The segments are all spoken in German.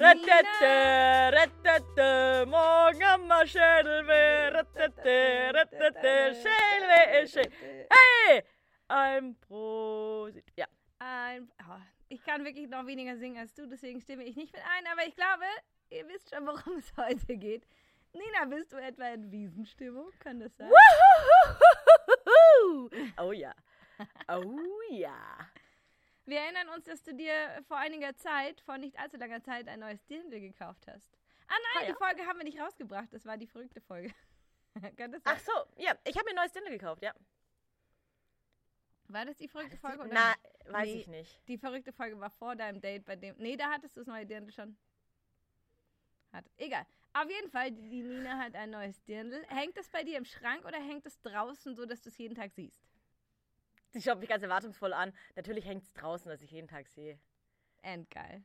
Rettete, rettete, morgen am Schädelweh, rettete, rettete, Schädelweh, Schädelweh. Hey! Ein Prosit. Ja. Ein, oh, ich kann wirklich noch weniger singen als du, deswegen stimme ich nicht mit ein, aber ich glaube, ihr wisst schon, worum es heute geht. Nina, bist du etwa in Wiesenstimmung? Kann das sein? Wuhuhuhu. Oh ja. Oh ja. Wir erinnern uns, dass du dir vor einiger Zeit, vor nicht allzu langer Zeit, ein neues Dirndl gekauft hast. Ah nein, Ah, ja. die Folge haben wir nicht rausgebracht. Das war die verrückte Folge. kann das sein? Ach so, ja, ich habe mir ein neues Dinner gekauft, ja. War das die verrückte Folge? oder Na, nicht? weiß Nee, ich nicht. Die verrückte Folge war vor deinem Date, bei dem. Nee, da hattest du das neue Dirndl schon. Hat. Egal. Auf jeden Fall, die die Nina hat ein neues Dirndl. Hängt das bei dir im Schrank oder hängt es draußen, so dass du es jeden Tag siehst? Sie schaut mich ganz erwartungsvoll an. Natürlich hängt es draußen, dass ich jeden Tag sehe. Endgeil.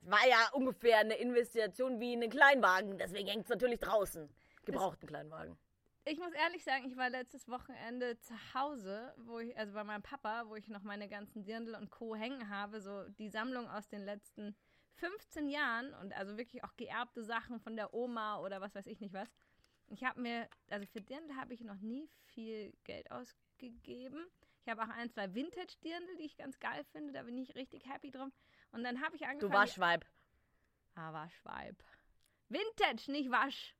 Es war ja ungefähr eine Investition wie in einen Kleinwagen, deswegen hängt es natürlich draußen. Gebrauchten Kleinwagen. Ich muss ehrlich sagen, ich war letztes Wochenende zu Hause, wo ich, also bei meinem Papa, wo ich noch meine ganzen Dirndl und Co. hängen habe, so die Sammlung aus den letzten 15 Jahren und also wirklich auch geerbte Sachen von der Oma oder was weiß ich nicht was. Ich habe mir, also für Dirndl habe ich noch nie viel Geld ausgegeben. Ich habe auch ein, zwei Vintage-Dirndl, die ich ganz geil finde, da bin ich richtig happy drum. Und dann habe ich angefangen. Du Waschweib. Ah, Waschweib. Vintage, nicht Wasch.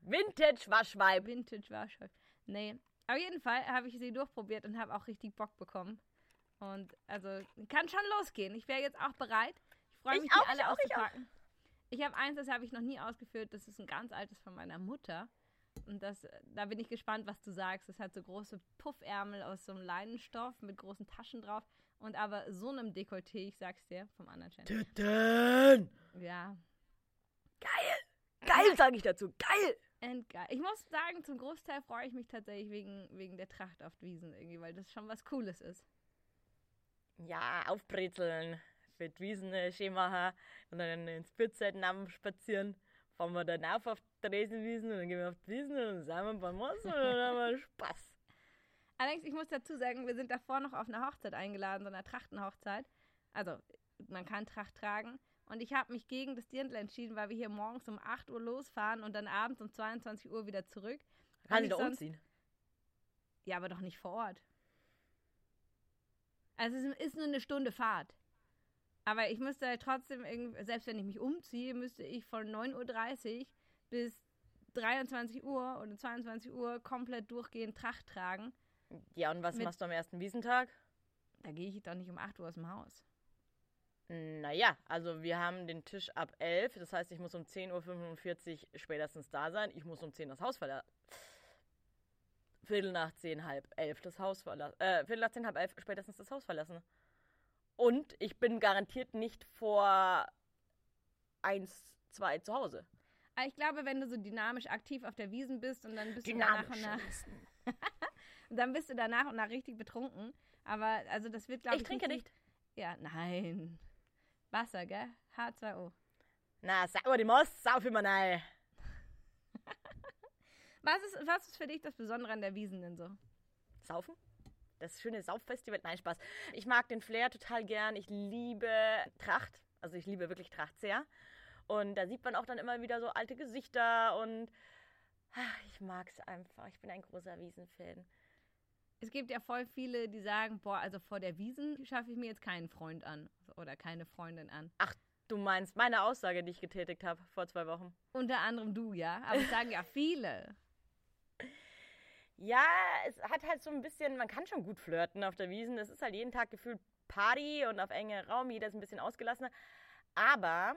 Vintage Waschweib. Vintage Wasch. Nee. Auf jeden Fall habe ich sie durchprobiert und habe auch richtig Bock bekommen. Und also kann schon losgehen. Ich wäre jetzt auch bereit. Ich freue Ich mich, auch, die alle ich auch, ich auch. auszupacken. Ich habe eins, das habe ich noch nie ausgeführt. Das ist ein ganz altes von meiner Mutter. Und das, da bin ich gespannt, was du sagst. Das hat so große Puffärmel aus so einem Leinenstoff mit großen Taschen drauf. Und aber so einem Dekolleté, ich sag's dir, vom anderen Channel. Tüten. Ja, Geil. Geil, sage ich dazu. Geil. Endgeil. Ich muss sagen, zum Großteil freue ich mich tatsächlich wegen, wegen der Tracht auf Wiesen irgendwie, weil das schon was Cooles ist. Ja, aufbrezeln. Für die Wiesen schön machen und dann ins Bierzelt spazieren. Fahren wir dann auf auf die Dresenwiesen und dann gehen wir auf die Wiesen und dann sagen wir paar Mossen und dann haben wir Spaß. Allerdings, ich muss dazu sagen, wir sind davor noch auf eine Hochzeit eingeladen, so eine Trachtenhochzeit. Also, man kann Tracht tragen. Und ich habe mich gegen das Dirndl entschieden, weil wir hier morgens um 8 Uhr losfahren und dann abends um 22 Uhr wieder zurück. Kann ich da umziehen? Ja, aber doch nicht vor Ort. Also es ist nur eine Stunde Fahrt. Aber ich müsste halt trotzdem, selbst wenn ich mich umziehe, müsste ich von 9.30 Uhr bis 23 Uhr oder 22 Uhr komplett durchgehend Tracht tragen. Ja, und was Mit- machst du am ersten Wiesentag? Da gehe ich doch nicht um 8 Uhr aus dem Haus. Naja, also wir haben den Tisch ab 11, das heißt, ich muss um 10.45 Uhr spätestens da sein. Ich muss um 10 das Haus verlassen. Viertel nach 10, halb 11 das Haus verlassen. Äh, Viertel nach 10, halb 11 spätestens das Haus verlassen. Und ich bin garantiert nicht vor 1, 2 zu Hause. Aber ich glaube, wenn du so dynamisch aktiv auf der Wiesen bist und dann bist du danach und nach, und dann bist du danach und nach richtig betrunken. Aber also das wird, glaube ich. Ich trinke nicht. Ja, nein. Wasser, gell? H2O. Na, sag mal, die Most, sauf immer nein. Was ist, was ist für dich das Besondere an der Wiesen denn so? Saufen? Das schöne Sauffestival? Nein, Spaß. Ich mag den Flair total gern. Ich liebe Tracht. Also ich liebe wirklich Tracht sehr. Und da sieht man auch dann immer wieder so alte Gesichter und ach, ich mag es einfach. Ich bin ein großer Wiesenfan. Es gibt ja voll viele, die sagen, boah, also vor der Wiesen schaffe ich mir jetzt keinen Freund an oder keine Freundin an. Ach, du meinst meine Aussage, die ich getätigt habe vor zwei Wochen. Unter anderem du, ja. Aber es sagen ja viele. Ja, es hat halt so ein bisschen, man kann schon gut flirten auf der Wiesen. Es ist halt jeden Tag gefühlt Party und auf enge Raum, jeder ist ein bisschen ausgelassener. Aber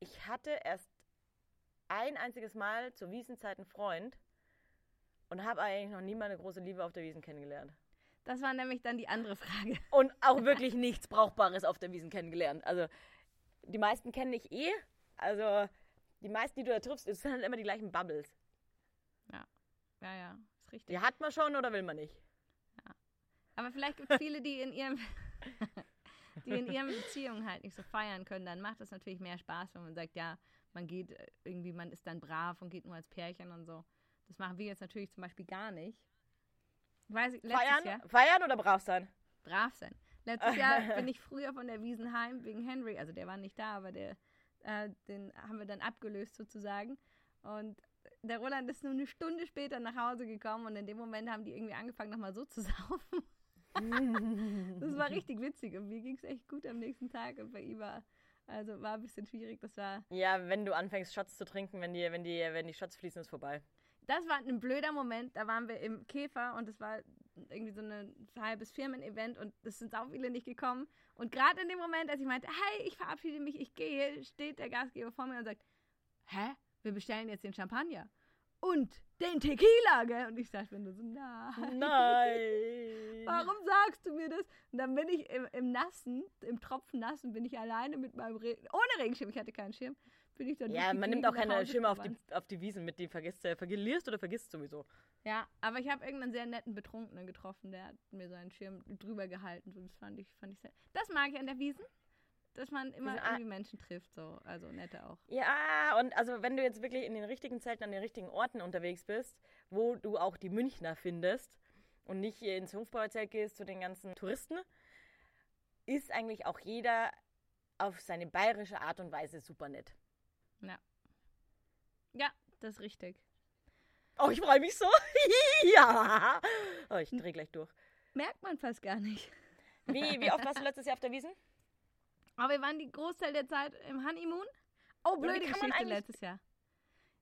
ich hatte erst ein einziges Mal zur Wiesenzeit einen Freund und habe eigentlich noch nie mal eine große Liebe auf der Wiesen kennengelernt. Das war nämlich dann die andere Frage. Und auch wirklich nichts Brauchbares auf der Wiesen kennengelernt. Also die meisten kenne ich eh. Also die meisten, die du da triffst, sind halt immer die gleichen Bubbles. Ja, ja, ja, ist richtig. Die hat man schon oder will man nicht? Aber vielleicht gibt es viele, die in ihrem die in ihren Beziehungen halt nicht so feiern können, dann macht das natürlich mehr Spaß, wenn man sagt, ja, man geht äh, irgendwie, man ist dann brav und geht nur als Pärchen und so. Das machen wir jetzt natürlich zum Beispiel gar nicht. Weiß ich, Feiern? Jahr Feiern oder brav sein? brav sein. Letztes Jahr bin ich früher von der Wiesen heim wegen Henry, also der war nicht da, aber der, äh, den haben wir dann abgelöst sozusagen. Und der Roland ist nur eine Stunde später nach Hause gekommen und in dem Moment haben die irgendwie angefangen, nochmal so zu saufen. das war richtig witzig und mir ging es echt gut am nächsten Tag und bei ihm war, also war ein bisschen schwierig. Das war, Ja, wenn du anfängst, Shots zu trinken, wenn die, wenn die, wenn die Shots fließen, ist vorbei. das war ein blöder Moment. Da waren wir im Käfer und es war irgendwie so ein halbes Firmen-Event und es sind auch viele nicht gekommen. Und gerade in dem Moment, als ich meinte, hey, ich verabschiede mich, ich gehe, steht der Gastgeber vor mir und sagt, hä? Wir bestellen jetzt den Champagner. Und den Tequila, gell? Und ich dachte mir nur so, nein. Nein. Warum sagst du mir das? Und dann bin ich im, im Nassen, im Tropfen Nassen, bin ich alleine mit meinem Re ohne Regenschirm, ich hatte keinen Schirm, bin ich dann Ja, man nimmt auch keine Schirme auf die, auf die Wiesen mit, die vergisst, äh, verlierst oder vergisst sowieso. Ja, aber ich habe irgendeinen sehr netten Betrunkenen getroffen, der hat mir seinen Schirm drüber gehalten. So, das fand ich, fand ich sehr. Das mag ich an der Wiesen, dass man immer Diesen A- irgendwie Menschen trifft, so. Also nette auch. Ja, und also wenn du jetzt wirklich in den richtigen Zeiten an den richtigen Orten unterwegs bist, wo du auch die Münchner findest und nicht hier ins Hofbauerzelt gehst zu den ganzen Touristen, ist eigentlich auch jeder auf seine bayerische Art und Weise super nett. Ja. Ja, das ist richtig. Oh, ich freue mich so. ja. Oh, ich drehe gleich durch. Merkt man fast gar nicht. Wie, wie oft warst du letztes Jahr auf der Wiesen? Aber wir waren die Großteil der Zeit im Honeymoon. Oh, blöde man Geschichte letztes Jahr.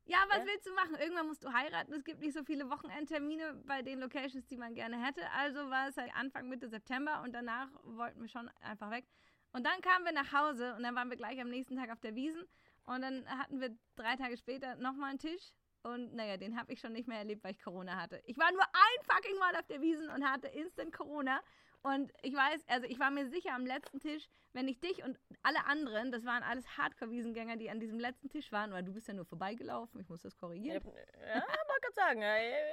Ja, was Ja? willst du machen? Irgendwann musst du heiraten. Es gibt nicht so viele Wochenendtermine bei den Locations, die man gerne hätte. Also war es halt Anfang Mitte September und danach wollten wir schon einfach weg. Und dann kamen wir nach Hause und dann waren wir gleich am nächsten Tag auf der Wiesen. Und dann hatten wir drei Tage später nochmal einen Tisch. Und naja, den habe ich schon nicht mehr erlebt, weil ich Corona hatte. Ich war nur ein fucking Mal auf der Wiesen und hatte instant Corona. Und ich weiß, also ich war mir sicher am letzten Tisch, wenn ich dich und alle anderen, das waren alles Hardcore-Wiesengänger, die an diesem letzten Tisch waren, weil du bist ja nur vorbeigelaufen, ich muss das korrigieren. ja wollte gerade sagen,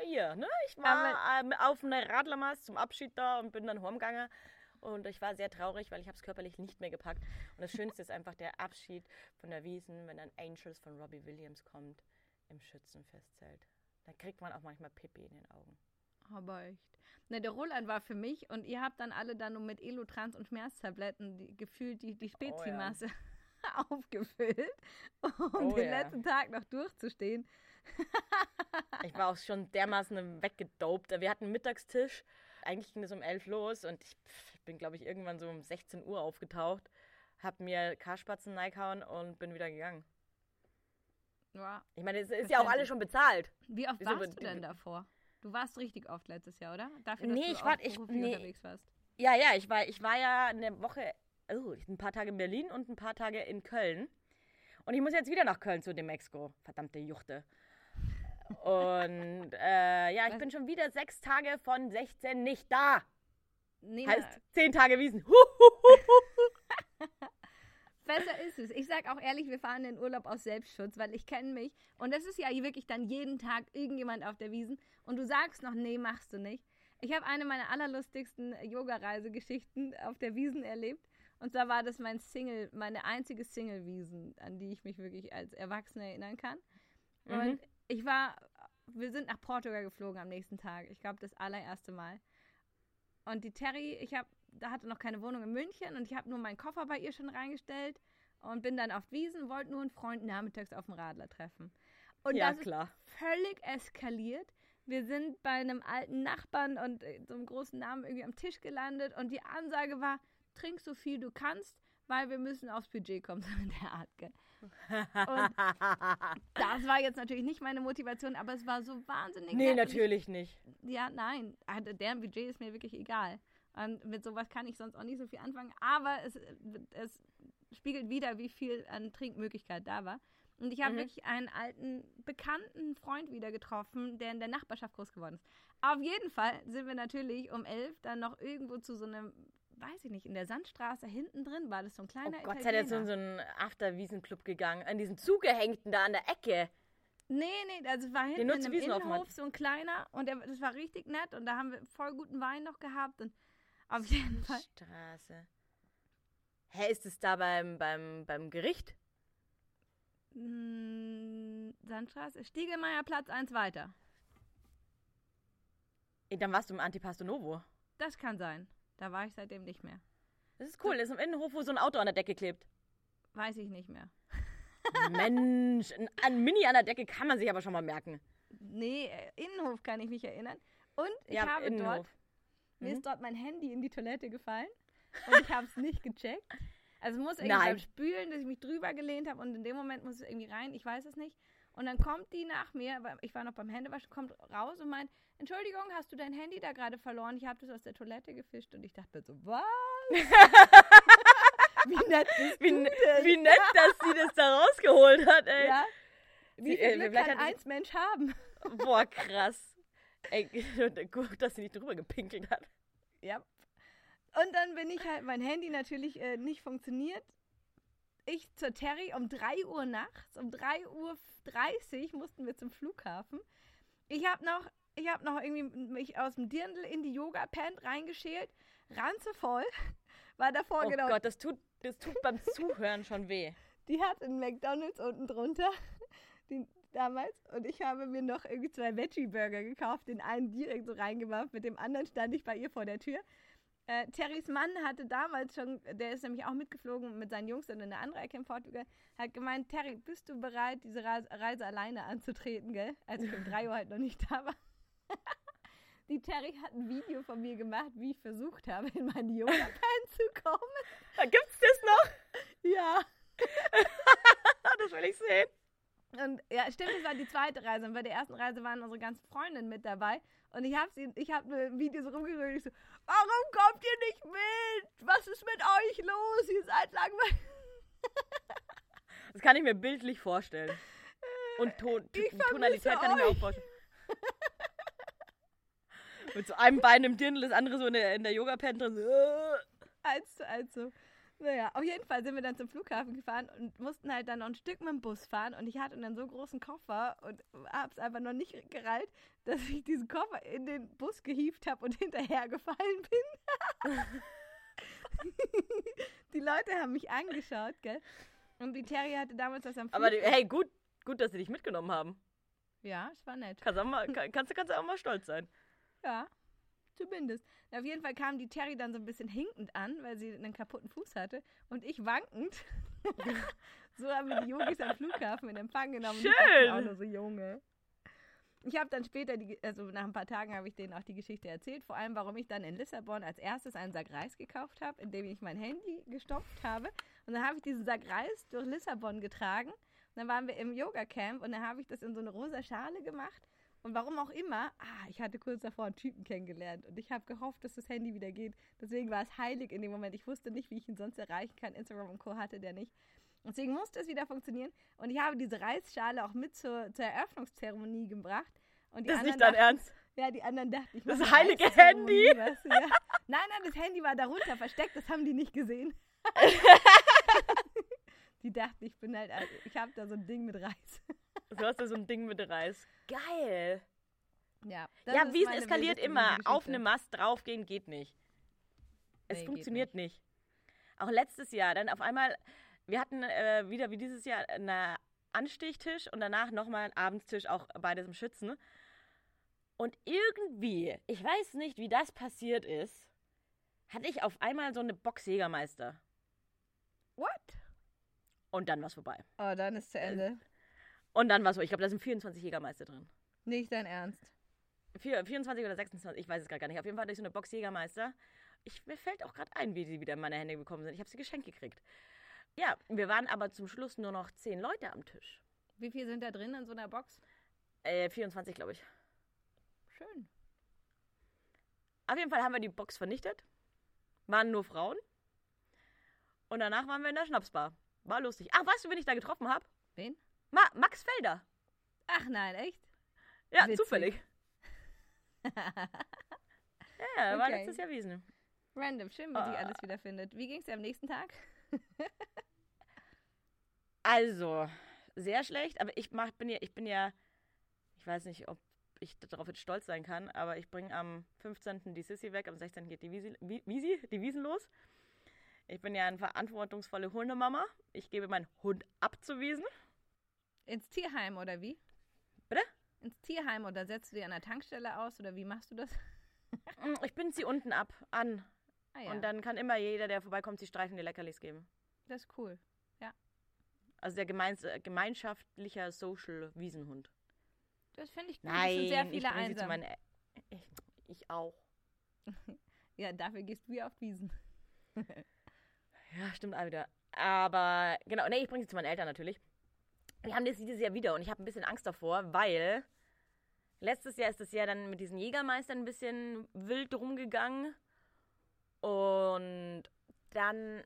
hier, ne? Ich war ähm, auf einer Radlermast zum Abschied da und bin dann heimgegangen. Und ich war sehr traurig, weil ich habe es körperlich nicht mehr gepackt. Und das Schönste ist einfach der Abschied von der Wiesen, wenn dann Angels von Robbie Williams kommt im Schützenfestzelt. Da kriegt man auch manchmal Pipi in den Augen. Aber echt. Ne, der Roland war für mich und ihr habt dann alle dann nur mit Elotrans und Schmerztabletten die, gefühlt die, die Spezimasse aufgefüllt, um Oh den ja. letzten Tag noch durchzustehen. Ich war auch schon dermaßen weggedopt. Wir hatten einen Mittagstisch. Eigentlich ging es um 11 los und ich pff, bin, glaube ich, irgendwann so um 16 Uhr aufgetaucht, hab mir Karspatzen reingehauen und bin wieder gegangen. Ja. Ich meine, es ist ja auch alles schon bezahlt. Wie oft warst du denn davor? Du warst richtig oft letztes Jahr, oder? Dafür, dass Nee, du ich war- ich- nee. unterwegs warst. Ja, ja, ich war, ich war ja eine Woche, oh, ein paar Tage in Berlin und ein paar Tage in Köln. Und ich muss jetzt wieder nach Köln zu dem Exco. Verdammte Juchte. Und äh, ja, ich Was? bin schon wieder sechs Tage von 16 nicht da. Nee, Heißt zehn Tage Wiesen. Besser ist es. Ich sag auch ehrlich, wir fahren in den Urlaub aus Selbstschutz, weil ich kenne mich. Und das ist ja wirklich dann jeden Tag irgendjemand auf der Wiesen. Und du sagst noch, nee, machst du nicht. Ich habe eine meiner allerlustigsten Yoga-Reisegeschichten auf der Wiesen erlebt. Und zwar war das mein Single, meine einzige Single-Wiesen, an die ich mich wirklich als Erwachsene erinnern kann. Und ich war, wir sind nach Portugal geflogen am nächsten Tag. Ich glaube, das allererste Mal. Und die Terry, ich habe, da hatte noch keine Wohnung in München und ich habe nur meinen Koffer bei ihr schon reingestellt und bin dann auf Wiesen, wollte nur einen Freund nachmittags auf dem Radler treffen. Und Ja, das klar. ist völlig eskaliert. Wir sind bei einem alten Nachbarn und äh, so einem großen Namen irgendwie am Tisch gelandet und die Ansage war, trink so viel du kannst, weil wir müssen aufs Budget kommen, so in der Art. Gell? Und das war jetzt natürlich nicht meine Motivation, aber es war so wahnsinnig nee. Und ich natürlich nicht. ja, nein. Also deren Budget ist mir wirklich egal. Und mit sowas kann ich sonst auch nicht so viel anfangen. Aber es, es spiegelt wieder, wie viel an Trinkmöglichkeit da war. Und ich habe Mhm. wirklich einen alten, bekannten Freund wieder getroffen, der in der Nachbarschaft groß geworden ist. Auf jeden Fall sind wir natürlich um elf dann noch irgendwo zu so einem, weiß ich nicht, in der Sandstraße hinten drin war das so ein Oh kleiner Gott, seid ihr jetzt in Italiener. so einen Afterwiesenclub gegangen? An diesen zugehängten da an der Ecke. Nee, nee, also war hinten in einem Wiesenhofen Innenhof so ein kleiner und der, das war richtig nett und da haben wir voll guten Wein noch gehabt und auf jeden Fall. Straße. Hä, ist es da beim, beim, beim Gericht? Mh, Sandstraße, Stiegelmeier Platz 1 weiter. Dann warst du im Antipasto Novo. Das kann sein. Da war ich seitdem nicht mehr. Das ist cool. Das ist im Innenhof, wo so ein Auto an der Decke klebt. Weiß ich nicht mehr. Mensch, ein, Mini an der Decke kann man sich aber schon mal merken. Nee, äh, Innenhof kann ich mich erinnern. Und ich Ja, habe Innenhof. dort, mir Mhm. ist dort mein Handy in die Toilette gefallen und ich habe es nicht gecheckt. Also es muss irgendwie Nein. beim Spülen, dass ich mich drüber gelehnt habe und in dem Moment muss es irgendwie rein, ich weiß es nicht. Und dann kommt die nach mir, weil ich war noch beim Händewaschen, kommt raus und meint, Entschuldigung, hast du dein Handy da gerade verloren? Ich habe das aus der Toilette gefischt und ich dachte mir so, was? Wie nett Wie, du n- denn? wie nett, dass sie das da rausgeholt hat, ey. Ja? Wie viel äh, Glück kann eins Mensch haben? Boah, krass. Ey, gut, dass sie nicht drüber gepinkelt hat. Ja. Und dann bin ich halt, mein Handy natürlich äh, nicht funktioniert. Ich zur Terry um 3 Uhr nachts, um 3 Uhr 30 mussten wir zum Flughafen. Ich habe noch, ich habe noch irgendwie mich aus dem Dirndl in die Yoga-Pant reingeschält, ranzevoll, war davor Oh genau, Gott, das tut, das tut beim Zuhören schon weh. die hat einen McDonalds unten drunter, den, damals, und ich habe mir noch irgendwie zwei Veggie-Burger gekauft, den einen direkt so reingemacht, mit dem anderen stand ich bei ihr vor der Tür. Äh, Terrys Mann hatte damals schon, der ist nämlich auch mitgeflogen mit seinen Jungs in eine andere Ecke in Portugal, hat gemeint, Terry, bist du bereit, diese Reise, Reise alleine anzutreten, gell? Als ich um drei Uhr halt noch nicht da war. Die Terry hat ein Video von mir gemacht, wie ich versucht habe, in meine Yoga-Pants zu kommen. Gibt's das noch? Ja. das will ich sehen. Und ja, stimmt, es war die zweite Reise. Und bei der ersten Reise waren unsere ganzen Freundinnen mit dabei. Und ich habe sie, ich habe ein Video so rumgerührt. Ich so, warum kommt ihr nicht mit? Was ist mit euch los? Ihr seid langweilig. Das kann ich mir bildlich vorstellen. Und Ton, Tonalität kann ich mir auch vorstellen. Mit so einem Bein im Dirndl, das andere so in der, in der Yoga-Pant drin. So. Eins zu eins so. Naja, auf jeden Fall sind wir dann zum Flughafen gefahren und mussten halt dann noch ein Stück mit dem Bus fahren. Und ich hatte dann so großen Koffer und hab's einfach noch nicht gereilt, dass ich diesen Koffer in den Bus gehievt habe und hinterhergefallen bin. die Leute haben mich angeschaut, gell? Und die Terry hatte damals das am Aber Flughafen- hey, gut, gut, dass sie dich mitgenommen haben. Ja, es war nett. Kannst, auch mal, kann- kannst, du- kannst du auch mal stolz sein. Ja, zumindest. Auf jeden Fall kam die Terry dann so ein bisschen hinkend an, weil sie einen kaputten Fuß hatte und ich wankend. so haben wir die Yogis am Flughafen in Empfang genommen. Schön. auch nur so Junge. Ich habe dann später, die, also nach ein paar Tagen habe ich denen auch die Geschichte erzählt, vor allem warum ich dann in Lissabon als erstes einen Sack Reis gekauft habe, in dem ich mein Handy gestopft habe. Und dann habe ich diesen Sack Reis durch Lissabon getragen. Und dann waren wir im Yoga-Camp und dann habe ich das in so eine rosa Schale gemacht. Und warum auch immer, ah, ich hatte kurz davor einen Typen kennengelernt und ich habe gehofft, dass das Handy wieder geht. Deswegen war es heilig in dem Moment. Ich wusste nicht, wie ich ihn sonst erreichen kann. Instagram und Co. hatte der nicht. Deswegen musste es wieder funktionieren. Und ich habe diese Reisschale auch mit zur, zur Eröffnungszeremonie gebracht. Und die Das ist anderen nicht dein dachten- Ernst. Ja, die anderen dachten, ich Das heilige Handy? du, ja. Nein, nein, das Handy war darunter versteckt, das haben die nicht gesehen. die dachten, ich bin halt, ich habe da so ein Ding mit Reis. Du hast da so ein Ding mit Reis. Geil. Ja, ja, Wiesen eskaliert immer. Auf eine Mast draufgehen geht nicht. Es Nee, funktioniert nicht. Auch letztes Jahr, dann auf einmal, wir hatten äh, wieder wie dieses Jahr einen Anstichtisch und danach nochmal einen Abendstisch, auch beides im Schützen. Und irgendwie, ich weiß nicht, wie das passiert ist, hatte ich auf einmal so eine Box Jägermeister. What? Und dann war es vorbei. Oh, dann ist zu Ende. Und dann war es so, ich glaube, da sind 24 Jägermeister drin. Nicht dein Ernst. Vier- 24 oder 26, ich weiß es gerade gar nicht. Auf jeden Fall hatte ich so eine Box Jägermeister. Ich, mir fällt auch gerade ein, wie sie wieder in meine Hände gekommen sind. Ich habe sie geschenkt gekriegt. Ja, wir waren aber zum Schluss nur noch 10 Leute am Tisch. Wie viel sind da drin in so einer Box? Äh, 24, glaube ich. Schön. Auf jeden Fall haben wir die Box vernichtet. Waren nur Frauen. Und danach waren wir in der Schnapsbar. War lustig. Ach, weißt du, wen ich da getroffen habe? Wen? Ma Max Felder. Ach nein, echt? Ja, Witzig. zufällig. Ja, war Okay. letztes Jahr Wiesen. Random, schön, wie sich Ah. alles wiederfindet. Wie ging es dir am nächsten Tag? Also, sehr schlecht, aber ich mach, bin ja, ich bin ja, ich weiß nicht, ob ich darauf jetzt stolz sein kann, aber ich bringe am 15. die Sissy weg, am 16. geht die Wiesi, Wie- Wiesi, die Wiesen los. Ich bin ja eine verantwortungsvolle Hundemama. Ich gebe meinen Hund ab zu Wiesen. Ins Tierheim oder wie? Bitte? Ins Tierheim oder setzt du die an der Tankstelle aus oder wie machst du das? Mm, Ich bin sie unten ab, an. Ah ja, Und dann kann immer jeder, der vorbeikommt, sie streichen die Leckerlis geben. das ist cool. Also der gemeins äh, gemeinschaftlicher Social Wiesenhund. Das finde ich gut. Nein, es sind sehr ich viele bringe sie zu einsam. meinen... Ä- Ich, ich auch. Ja, dafür gehst du ja auf Wiesen. Ja, stimmt auch wieder. Aber genau, nee, ich bringe sie zu meinen Eltern natürlich. Wir haben das dieses Jahr wieder und ich habe ein bisschen Angst davor, weil letztes Jahr ist das Jahr dann mit diesen Jägermeistern ein bisschen wild rumgegangen. Und dann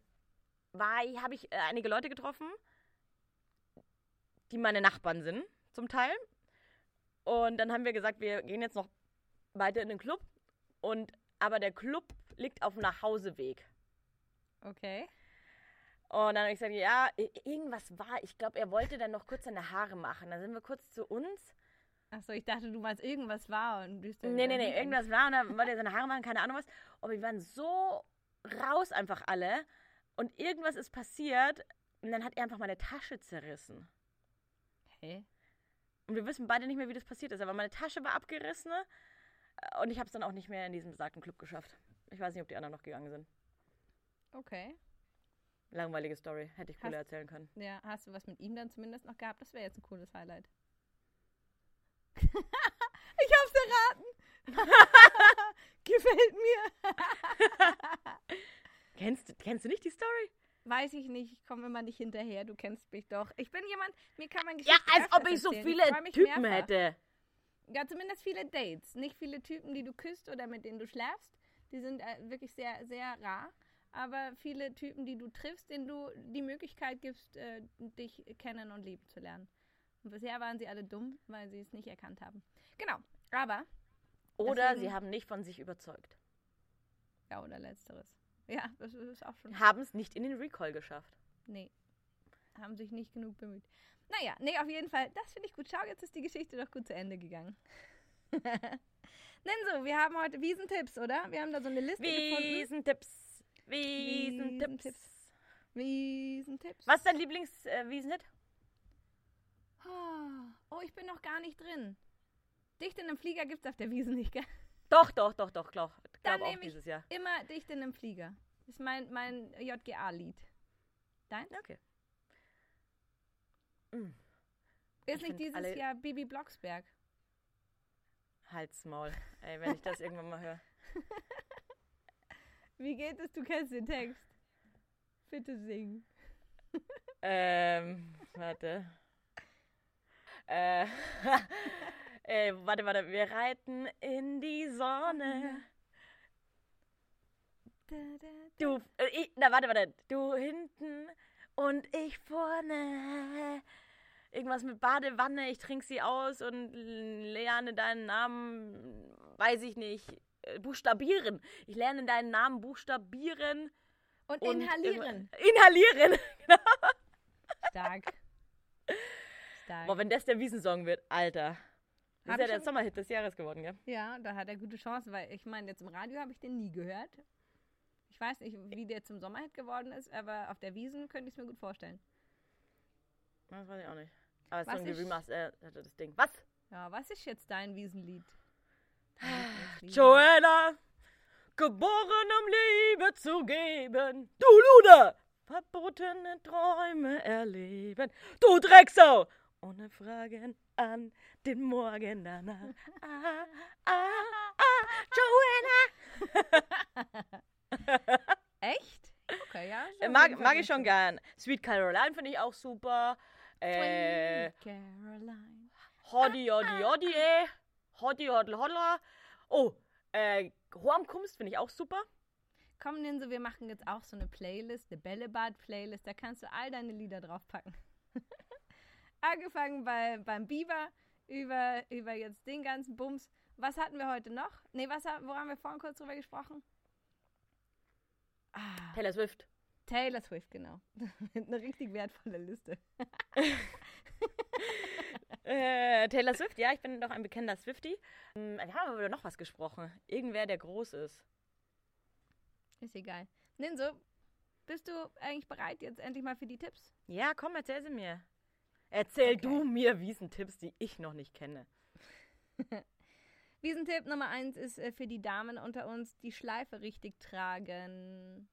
habe ich äh, einige Leute getroffen, die meine Nachbarn sind, zum Teil. Und dann haben wir gesagt, wir gehen jetzt noch weiter in den Club. Und aber der Club liegt auf dem Nachhauseweg. Okay. Und dann habe ich gesagt, ja, irgendwas war. Ich glaube, er wollte dann noch kurz seine Haare machen. Dann sind wir kurz zu uns. Achso, ich dachte, du meinst, irgendwas war und du Nee, nee, nee, irgendwas war und dann wollte er seine Haare machen, keine Ahnung was. Aber wir waren so raus einfach alle. Und irgendwas ist passiert. Und dann hat er einfach meine Tasche zerrissen. Hey. Und wir wissen beide nicht mehr, wie das passiert ist. Aber meine Tasche war abgerissen. äh, Und ich habe es dann auch nicht mehr in diesem besagten Club geschafft. Ich weiß nicht, ob die anderen noch gegangen sind. Okay. Langweilige Story. Hätte ich cooler Hast- erzählen können. Ja, hast du was mit ihm dann zumindest noch gehabt? Das wäre jetzt ein cooles Highlight. ich hab's erraten. Gefällt mir. Kennst, du- kennst du nicht die Story? Weiß ich nicht, ich komme immer nicht hinterher. Du kennst mich doch. Ich bin jemand, mir kann man Ja, Geschichten als ob ich so viele mich Typen mehrfach. hätte. Ja, zumindest viele Dates. Nicht viele Typen, die du küsst oder mit denen du schläfst. Die sind äh, wirklich sehr, sehr rar. Aber viele Typen, die du triffst, denen du die Möglichkeit gibst, äh, dich kennen und lieben zu lernen. Und bisher waren sie alle dumm, weil sie es nicht erkannt haben. Genau. Aber, Oder Deswegen- sie haben nicht von sich überzeugt. ja, oder letzteres. Ja, das ist auch schon. Haben es nicht in den Recall geschafft. Nee. Haben sich nicht genug bemüht. Naja, nee, auf jeden Fall. Das finde ich gut. Schau, jetzt ist die Geschichte doch gut zu Ende gegangen. Nenso, wir haben heute Wiesentipps, oder? Wir haben da so eine Liste gefunden. Wiesentipps. Wiesentipps. Wiesentipps. Wiesentipps. Was ist dein Lieblings-Wiesenhit? Ah, Oh, ich bin noch gar nicht drin. Dicht in einem Flieger gibt's auf der Wiesen nicht, gell? doch, doch, doch, doch, glaub, Dann glaub auch nehme ich dieses Jahr. immer Dicht in einem Flieger. Das ist mein, mein JGA-Lied. Dein? Okay. Ist Ich nicht dieses Jahr Bibi Blocksberg? Halt's Maul. Ey, wenn ich das irgendwann mal höre. Wie geht es? Du kennst den Text. Bitte sing. Ähm, warte. Äh, äh, warte, warte. Wir reiten in die Sonne. Du, äh, ich, na, warte, warte. Du hinten und ich vorne. Irgendwas mit Badewanne, ich trinke sie aus und lerne deinen Namen, weiß ich nicht, buchstabieren. Ich lerne deinen Namen buchstabieren. Und, Und inhalieren. Inhalieren. Stark. Stark. Boah, wenn das der Wiesensong wird, Alter. Das Hab ist ja der Sommerhit des Jahres geworden, gell? Ja, da hat er gute Chancen, weil ich meine, jetzt im Radio habe ich den nie gehört. Ich weiß nicht, wie der zum Sommerhit geworden ist, aber auf der Wiesen könnte ich es mir gut vorstellen. Das weiß ich auch nicht. Aber es ist irgendwie ist- Remaster, äh, das Ding. Was? Ja, was ist jetzt dein Wiesenlied? Joanna, geboren um Liebe zu geben. Du Luder, verbotene Träume erleben. Du Drecksau, ohne Fragen an den Morgen danach. Ah, ah, ah, Joanna. Echt? Okay, ja. auf mag, mag ich schon gern. Sweet Caroline finde ich auch super. Äh, Sweet Caroline. Hoddy, Hoddy, Hoddy, eh. Hoddy, Hoddle, Hoddler. Oh, äh, Hoam Kumst finde ich auch super. Komm, Ninse, wir machen jetzt auch so eine Playlist, eine Bällebad-Playlist. Da kannst du all deine Lieder draufpacken. angefangen bei, beim Biber, über, über jetzt den ganzen Bums. Was hatten wir heute noch? Nee, was, wo haben wir vorhin kurz drüber gesprochen? Ah, Taylor Swift. Taylor Swift, genau. Eine richtig wertvolle Liste. Äh, Taylor Swift, ja, ich bin doch ein bekennender Swifty. Ähm, Wir haben aber über noch was gesprochen. Irgendwer, der groß ist. Ist egal. Ninso, bist du eigentlich bereit jetzt endlich mal für die Tipps? Ja, komm, erzähl sie mir. Erzähl Okay. du mir Wiesentipps, die ich noch nicht kenne. Wiesentipp Nummer eins ist äh, für die Damen unter uns, die Schleife richtig tragen.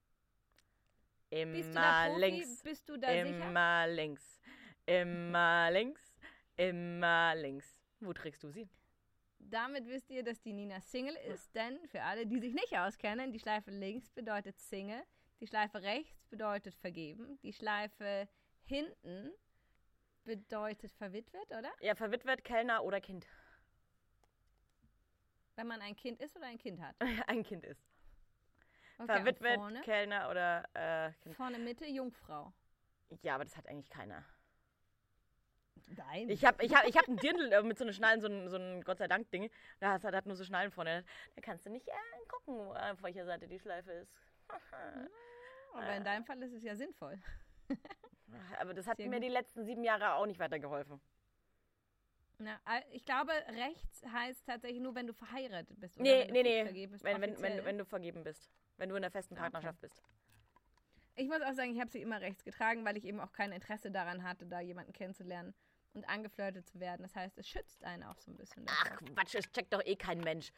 Immer Bist links. Bist du da sicher? Immer links. Immer links. Immer links. Wo trägst du sie? Damit wisst ihr, dass die Nina Single ist, denn für alle, die sich nicht auskennen, die Schleife links bedeutet Single, die Schleife rechts bedeutet vergeben, die Schleife hinten bedeutet verwitwet, oder? Ja, verwitwet, Kellner oder Kind. Wenn man ein Kind ist oder ein Kind hat. Ein Kind ist. Okay, Verwitwet, vorne, Kellner oder äh, Kind. vorne Mitte Jungfrau. Ja, aber das hat eigentlich keiner. Nein. Ich habe ich hab, ich hab einen Dirndl äh, mit so einer Schnallen, so ein, so ein Gott sei Dank Ding. Da hat, hat nur so Schnallen vorne. Da kannst du nicht äh, gucken, auf welcher Seite die Schleife ist. Aber in deinem Fall ist es ja sinnvoll. aber das hat Sehr mir gut. die letzten sieben Jahre auch nicht weitergeholfen. Na, äh, ich glaube, rechts heißt tatsächlich nur, wenn du verheiratet bist. Oder Nee, wenn du nee, nee. vergeben bist, Wenn, wenn, wenn, wenn du vergeben bist. Wenn du in einer festen Okay. Partnerschaft bist. Ich muss auch sagen, ich habe sie immer rechts getragen, weil ich eben auch kein Interesse daran hatte, da jemanden kennenzulernen und angeflirtet zu werden. Das heißt, es schützt einen auch so ein bisschen. Ach, davor. Quatsch, das checkt doch eh kein Mensch.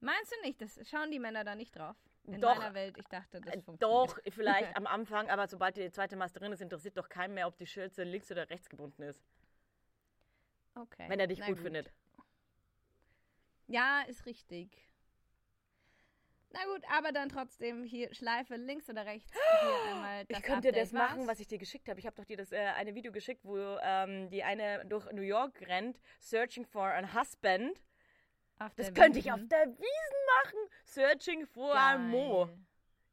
Meinst du nicht? Das schauen die Männer da nicht drauf? In Doch. meiner Welt, ich dachte, das Äh, funktioniert. Doch, vielleicht am Anfang, aber sobald die zweite Maß drin ist, interessiert doch keinen mehr, ob die Schürze links oder rechts gebunden ist. Okay. Wenn er dich Na gut, findet. Ja, ist richtig. Na gut, aber dann trotzdem hier Schleife links oder rechts. Hier einmal das Ich könnte Update. das machen, was ich dir geschickt habe. Ich habe doch dir das äh, eine Video geschickt, wo ähm, die eine durch New York rennt, searching for a husband. Auf Das könnte ich Wiesen. auf der Wiesen machen. Searching for a Mo.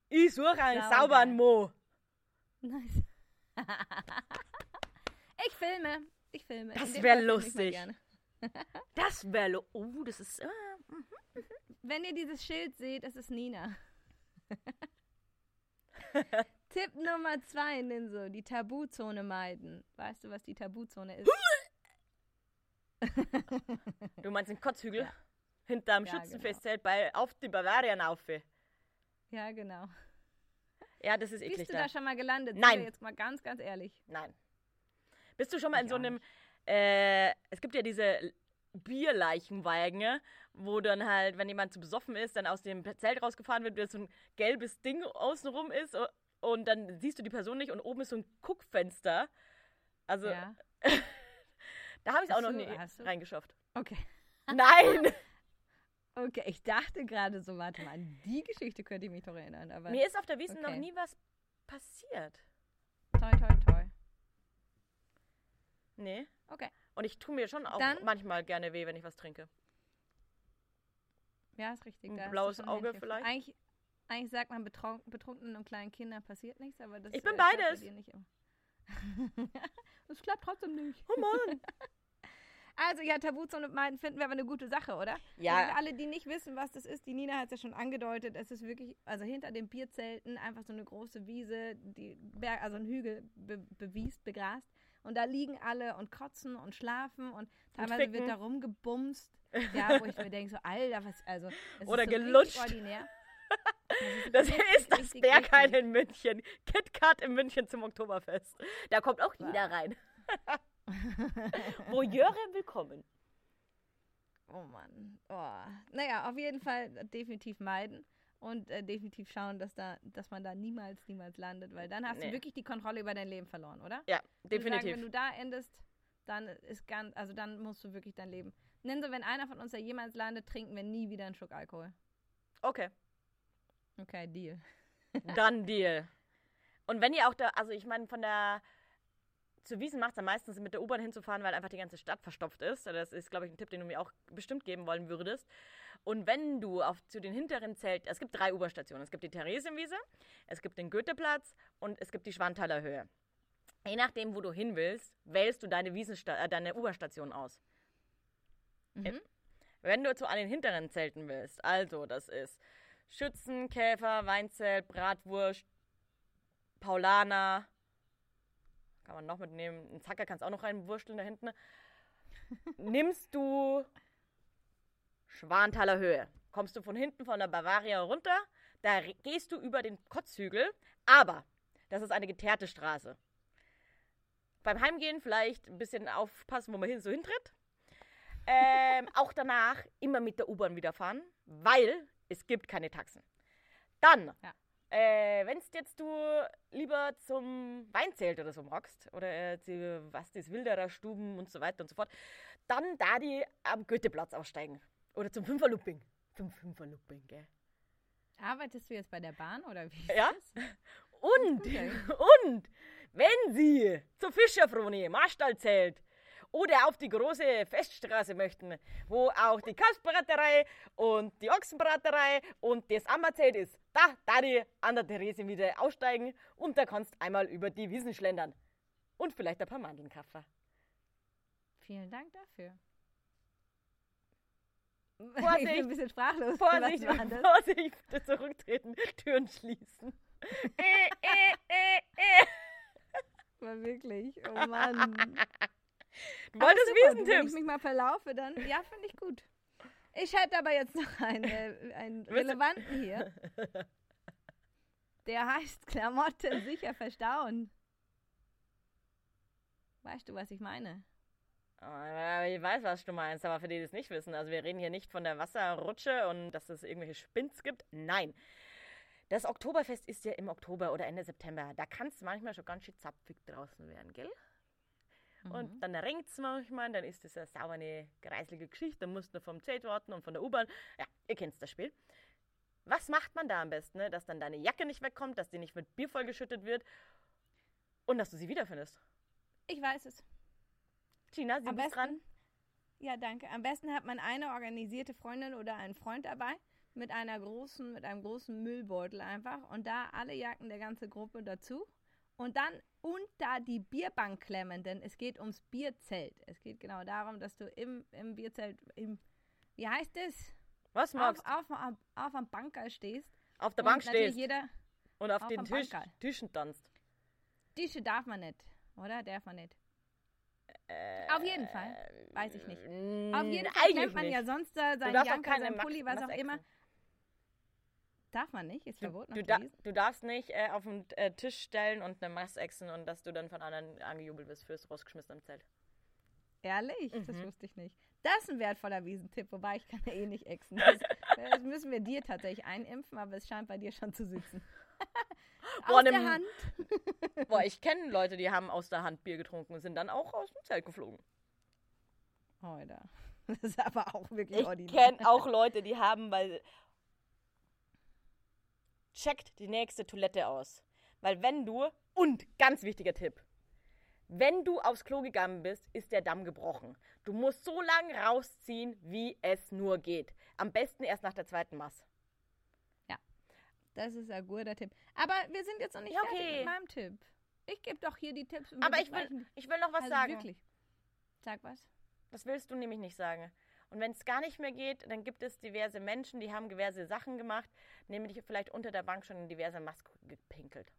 Ich suche einen Saugeil. sauberen Mo. Nice. ich filme. Ich filme. Das In dem wär Fall filme ich mal lustig. Das wäre. Oh, das ist. Äh, Wenn ihr dieses Schild seht, es ist Nina. Tipp Nummer zwei, Ninso. Die Tabuzone meiden. Weißt du, was die Tabuzone ist? du meinst den Kotzhügel? Ja. Hinterm Ja, Schützenfestzelt bei auf die Bavarian auf. ja, genau. Ja, das ist eklig Bist du da. da schon mal gelandet? Nein. Jetzt mal ganz, ganz ehrlich. Nein. Bist du schon mal in Ich so auch einem, äh, es gibt ja diese Bierleichenwagen, wo dann halt, wenn jemand zu besoffen ist, dann aus dem Zelt rausgefahren wird, wird so ein gelbes Ding außenrum ist und dann siehst du die Person nicht und oben ist so ein Guckfenster. Also, Ja. da habe ich auch Hast noch du- nie reingeschafft. Okay. Nein! Okay, ich dachte gerade so, warte mal, an die Geschichte könnte ich mich doch erinnern. Aber Mir ist auf der Wiesn noch Okay. nie was passiert. toi, toi, toi. Nee. Okay. Und ich tue mir schon auch Dann- manchmal gerne weh, wenn ich was trinke. Ja, ist richtig. Ein da hast du blaues schon Auge vielleicht? Eigentlich, eigentlich sagt man, betrunk, betrunkenen und kleinen Kindern passiert nichts, aber das Ich bin klappt beides. Bei dir nicht immer. das klappt trotzdem nicht. Oh Mann! Also ja, Tabuzone meiden finden wir aber eine gute Sache, oder? Ja. Also für alle, die nicht wissen, was das ist, die Nina hat es ja schon angedeutet, es ist wirklich, also hinter den Bierzelten einfach so eine große Wiese, die Berg, also ein Hügel be bewiest, begrast. Und da liegen alle und kotzen und schlafen und teilweise ficken. wird da rumgebumst. Ja, wo ich mir denke, so, Alter, was, also. Es Oder ist so gelutscht. Ordinär. Das richtig, ist das richtig Berghain eklig. in München. KitKat in München zum Oktoberfest. Da kommt auch jeder rein. Voyeure willkommen. Oh Mann. Oh. Naja, auf jeden Fall definitiv meiden und äh, definitiv schauen, dass, da, dass man da niemals, niemals landet, weil dann hast Nee. du wirklich die Kontrolle über dein Leben verloren, oder? Ja, definitiv. Sagen, wenn du da endest, dann ist ganz, also dann musst du wirklich dein Leben. Nenn so, wenn einer von uns da jemals landet, trinken wir nie wieder einen Schluck Alkohol. okay, Okay, Deal. dann Deal. Und wenn ihr auch da, also ich meine, von der zu Wiesen macht es am meisten Sinn, mit der U-Bahn hinzufahren, weil einfach die ganze Stadt verstopft ist. Das ist, glaube ich, ein Tipp, den du mir auch bestimmt geben wollen würdest. Und wenn du auf, zu den hinteren Zelten, es gibt drei U-Bahn-Stationen. Es gibt die Theresienwiese, es gibt den Goetheplatz und es gibt die Schwanthaler Höhe. Je nachdem, wo du hin willst, wählst du deine, Wiesensta äh, deine U-Bahn-Station aus. Äh, Wenn du zu an den hinteren Zelten willst, also das ist Schützen, Käfer, Weinzelt, Bratwurst, Paulaner, kann man noch mitnehmen, einen Zacker kannst auch noch reinwursteln da hinten, nimmst du Schwanthaler Höhe. Kommst du von hinten von der Bavaria runter, da gehst du über den Kotzhügel, aber das ist eine geteerte Straße. Beim Heimgehen vielleicht ein bisschen aufpassen, wo man hin so hintritt. Ähm, auch danach immer mit der U-Bahn wieder fahren, weil es gibt keine Taxen. Dann, Ja. Äh, wenn jetzt du lieber zum Weinzelt oder so magst, oder äh, die, was das Wilderer Stuben und so weiter und so fort, dann da die am Goetheplatz aussteigen. Oder zum Fünferlooping. Zum Fünferlooping, gell? Arbeitest du jetzt bei der Bahn oder wie? ist Ja. das? Und, Okay. und, wenn Sie zur Fischerfroni, Marstallzelt oder auf die große Feststraße möchten, wo auch die Kalbsbraterei und die Ochsenbraterei und das Ammerzelt ist, da, da die an der Therese wieder aussteigen und da kannst einmal über die Wiesen schlendern. Und vielleicht ein paar Mandeln kaufen. Vielen Dank dafür. Vorsicht! Ich bin ein bisschen sprachlos. Vorsicht? Vorsicht, zurücktreten, Türen schließen. äh, äh, äh, äh. War wirklich. Oh Mann. Du wolltest super, Wenn ich Wiesentipps. mich mal verlaufe, dann ja, finde ich gut. Ich hätte aber jetzt noch einen, äh, einen relevanten hier. Der heißt Klamotten sicher verstauen. Weißt du, was ich meine? Ah, Ich weiß, was du meinst, aber für die, die es nicht wissen, also wir reden hier nicht von der Wasserrutsche und dass es irgendwelche Spins gibt. Nein. Das Oktoberfest ist ja im Oktober oder Ende September. Da kann es manchmal schon ganz schön zapfig draußen werden, gell? Und dann regnet es manchmal, dann ist das eine saubere, kreislige Geschichte. Dann musst du vom Zelt warten und von der U-Bahn. Ja, ihr kennt das Spiel. Was macht man da am besten, ne? dass dann deine Jacke nicht wegkommt, dass die nicht mit Bier vollgeschüttet wird und dass du sie wiederfindest? Ich weiß es. Gina, sie Am bist besten, dran. ja, danke. Am besten hat man eine organisierte Freundin oder einen Freund dabei mit einer großen, mit einem großen Müllbeutel einfach und da alle Jacken der ganzen Gruppe dazu und dann unter die Bierbank klemmen, denn es geht ums Bierzelt. Es geht genau darum, dass du im, im Bierzelt, im, wie heißt es? Was Auf, magst auf, auf, auf am Bankerl stehst. Auf der Bank stehst jeder, und auf, auf den Tisch, Bankerl. Tischen tanzt. Tische darf man nicht, oder? Darf man nicht. auf jeden Fall. Weiß ich nicht. Auf jeden Fall Äh, klemmt man nicht. ja sonst seinen Janker, Max- Pulli, was auch immer. Darf man nicht, ist verboten. Du, da, du darfst nicht äh, auf den äh, Tisch stellen und eine Maß exen und dass du dann von anderen angejubelt wirst fürs rausgeschmissene Zelt. Ehrlich? Das Mhm. wusste ich nicht. Das ist ein wertvoller Wiesentipp, wobei ich kann ja eh nicht exen. Das, das müssen wir dir tatsächlich einimpfen, aber es scheint bei dir schon zu sitzen. Boah, Aus der nem- Hand. Boah, ich kenne Leute, die haben aus der Hand Bier getrunken und sind dann auch aus dem Zelt geflogen. Alter. Das ist aber auch wirklich Ich ordinär. kenne auch Leute, die haben, weil. Checkt die nächste Toilette aus. Weil wenn du, und ganz wichtiger Tipp, wenn du aufs Klo gegangen bist, ist der Damm gebrochen. Du musst so lange rausziehen, wie es nur geht. Am besten erst nach der zweiten Maß. Das ist ein guter Tipp. Aber wir sind jetzt noch nicht Ja, fertig okay. mit meinem Tipp. Ich gebe doch hier die Tipps. Aber ich will, ich will noch was also sagen. wirklich. Sag was. Das willst du nämlich nicht sagen. Und wenn es gar nicht mehr geht, dann gibt es diverse Menschen, die haben diverse Sachen gemacht, nämlich vielleicht unter der Bank schon in diverse Masken gepinkelt.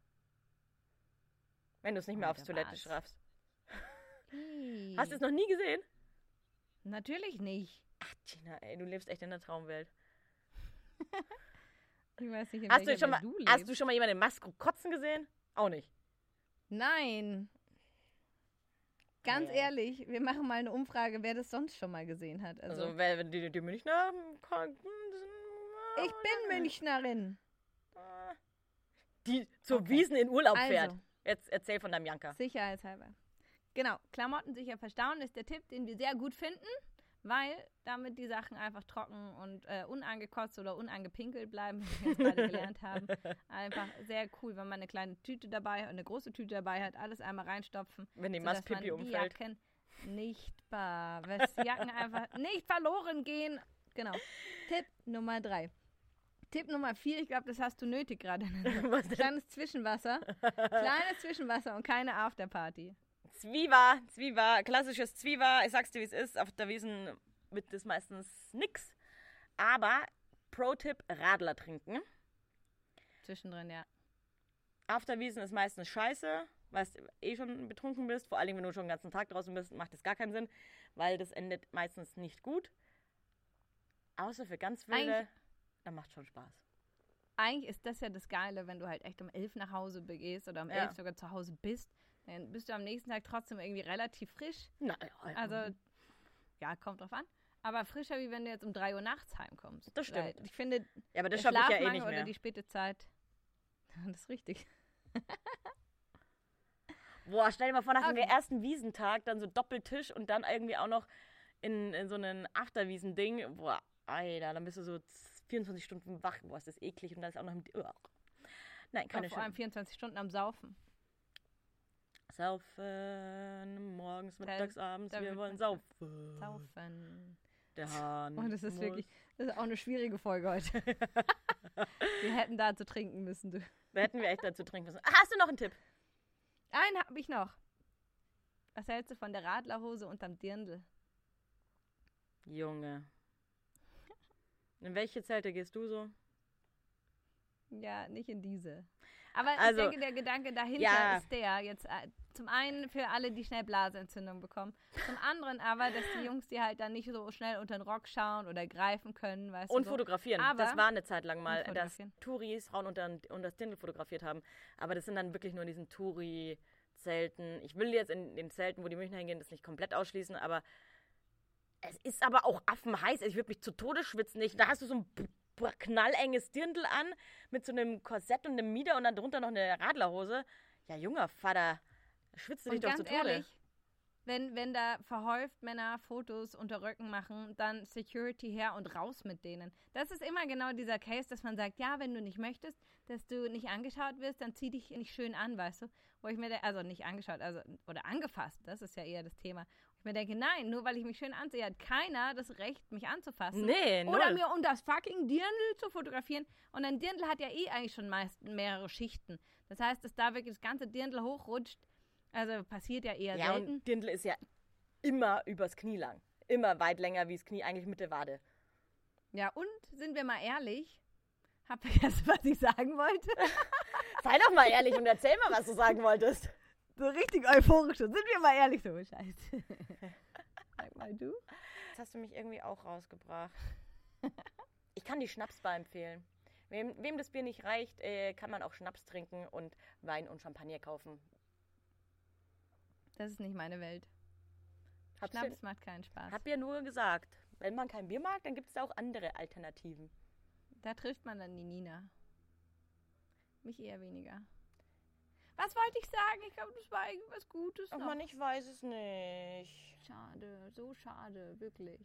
Wenn du es nicht mehr aufs Toilette was? schraubst. Hast du es noch nie gesehen? Natürlich nicht. Ach, Gina, ey, du lebst echt in der Traumwelt. Ich weiß nicht, in Hast du, schon mal, du hast lebst. du schon mal jemanden in Maske kotzen gesehen? Auch nicht. Nein. Ganz Ja. ehrlich, wir machen mal eine Umfrage, wer das sonst schon mal gesehen hat. Also, Also, wer, die, die Münchner. kann- ich bin Münchnerin. Die zur Okay. Wiesen in Urlaub fährt. Also. Jetzt erzähl von deinem Janka. Sicherheitshalber. Genau, Klamotten sicher verstauen ist der Tipp, den wir sehr gut finden, weil damit die Sachen einfach trocken und äh, unangekotzt oder unangepinkelt bleiben, wie wir gerade gelernt haben. Einfach sehr cool, wenn man eine kleine Tüte dabei, eine große Tüte dabei hat, alles einmal reinstopfen. Wenn die Mastpipi man die umfällt. Jacken nicht bar, dass die Jacken einfach nicht verloren gehen. Genau. Tipp Nummer drei. Tipp Nummer vier, ich glaube, das hast du nötig gerade. Kleines Zwischenwasser. Kleines Zwischenwasser und keine Afterparty. Zwieber, Zwieber, klassisches Zwieber. Ich sag's dir, wie es ist. Auf der Wiesen wird das meistens nix. Aber Pro-Tipp: Radler trinken. Zwischendrin, ja. Auf der Wiesen ist meistens scheiße, weil du eh schon betrunken bist. Vor allem, wenn du schon den ganzen Tag draußen bist, macht das gar keinen Sinn, weil das endet meistens nicht gut. Außer für ganz wilde, Eigentlich- dann macht schon Spaß. Eigentlich ist das ja das Geile, wenn du halt echt um elf nach Hause begehst oder um Ja. elf sogar zu Hause bist, dann bist du am nächsten Tag trotzdem irgendwie relativ frisch. Na, Also, ja, kommt drauf an. Aber frischer, wie wenn du jetzt um 3 Uhr nachts heimkommst. Das Weil stimmt. Ich finde, ja, aber das schaffe ich ja eh nicht oder mehr. die späte Zeit. Das ist richtig. Boah, stell dir mal vor, nach dem Okay. ersten Wiesentag dann so Doppeltisch und dann irgendwie auch noch in, in so einen Afterwiesen-Ding. Boah, Alter, dann bist du so 24 Stunden wach. Boah, ist das eklig und dann ist auch noch ein... Uah. Nein, Keine keine vor allem Chance. 24 Stunden am Saufen. Saufen, morgens, mittags, abends, wir wollen man- saufen. Saufen. Der Hahn Und das ist muss- wirklich, das ist auch eine schwierige Folge heute. wir hätten da zu trinken müssen, du. Da hätten wir echt dazu trinken müssen. Ah, Hast du noch einen Tipp? Einen habe ich noch. Was hältst du von der Radlerhose unterm Dirndl? Junge. In welche Zelte gehst du so? Ja, nicht in diese. Aber Also, ich denke, der Gedanke dahinter ja. ist der, jetzt äh, zum einen für alle, die schnell Blasenentzündung bekommen, zum anderen aber, dass die Jungs die halt dann nicht so schnell unter den Rock schauen oder greifen können, weißt Und du. So. fotografieren. Aber- das war eine Zeit lang mal, dass. Touris Frauen unter, unter das Dirndl fotografiert haben. Aber das sind dann wirklich nur in diesen Touri-Zelten. Ich will jetzt in den Zelten, wo die Münchner hingehen, das nicht komplett ausschließen, aber es ist aber auch affenheiß. Ich würde mich zu Tode schwitzen. Ich, da hast du so ein knallenges Dirndl an mit so einem Korsett und einem Mieder und dann drunter noch eine Radlerhose. Ja, junger Vater, schwitzt du dich Und doch zu ganz Tode. ehrlich, wenn, wenn da verhäuft Männer Fotos unter Röcken machen, dann Security her und raus mit denen. Das ist immer genau dieser Case, dass man sagt, ja, wenn du nicht möchtest, dass du nicht angeschaut wirst, dann zieh dich nicht schön an, weißt du? Wo ich mir, also nicht angeschaut, also, oder angefasst, das ist ja eher das Thema. Ich mir denke, nein, nur weil ich mich schön ansehe, hat keiner das Recht, mich anzufassen. Nee, Oder null. mir um das fucking Dirndl zu fotografieren. Und ein Dirndl hat ja eh eigentlich schon meist mehrere Schichten. Das heißt, dass da wirklich das ganze Dirndl hochrutscht. Also passiert ja eher Ja, selten. und Dirndl ist ja immer übers Knie lang. Immer weit länger wie das Knie, eigentlich mit der Wade. Ja, und sind wir mal ehrlich, hab vergessen, was ich sagen wollte. Sei doch mal ehrlich und erzähl mal, was du sagen wolltest. so richtig euphorisch. Sind wir mal ehrlich, so scheiße. Sag mal du. Jetzt hast du mich irgendwie auch rausgebracht. Ich kann die Schnapsbar empfehlen. Wem, wem das Bier nicht reicht, äh, kann man auch Schnaps trinken und Wein und Champagner kaufen. Das ist nicht meine Welt. Hab's Schnaps macht keinen Spaß. Hab ja nur gesagt. Wenn man kein Bier mag, dann gibt es auch andere Alternativen. Da trifft man dann die Nina. Mich eher weniger. Was wollte ich sagen? Ich glaube, das war irgendwas Gutes. Ach noch. man, ich weiß es nicht. Schade, so schade, wirklich.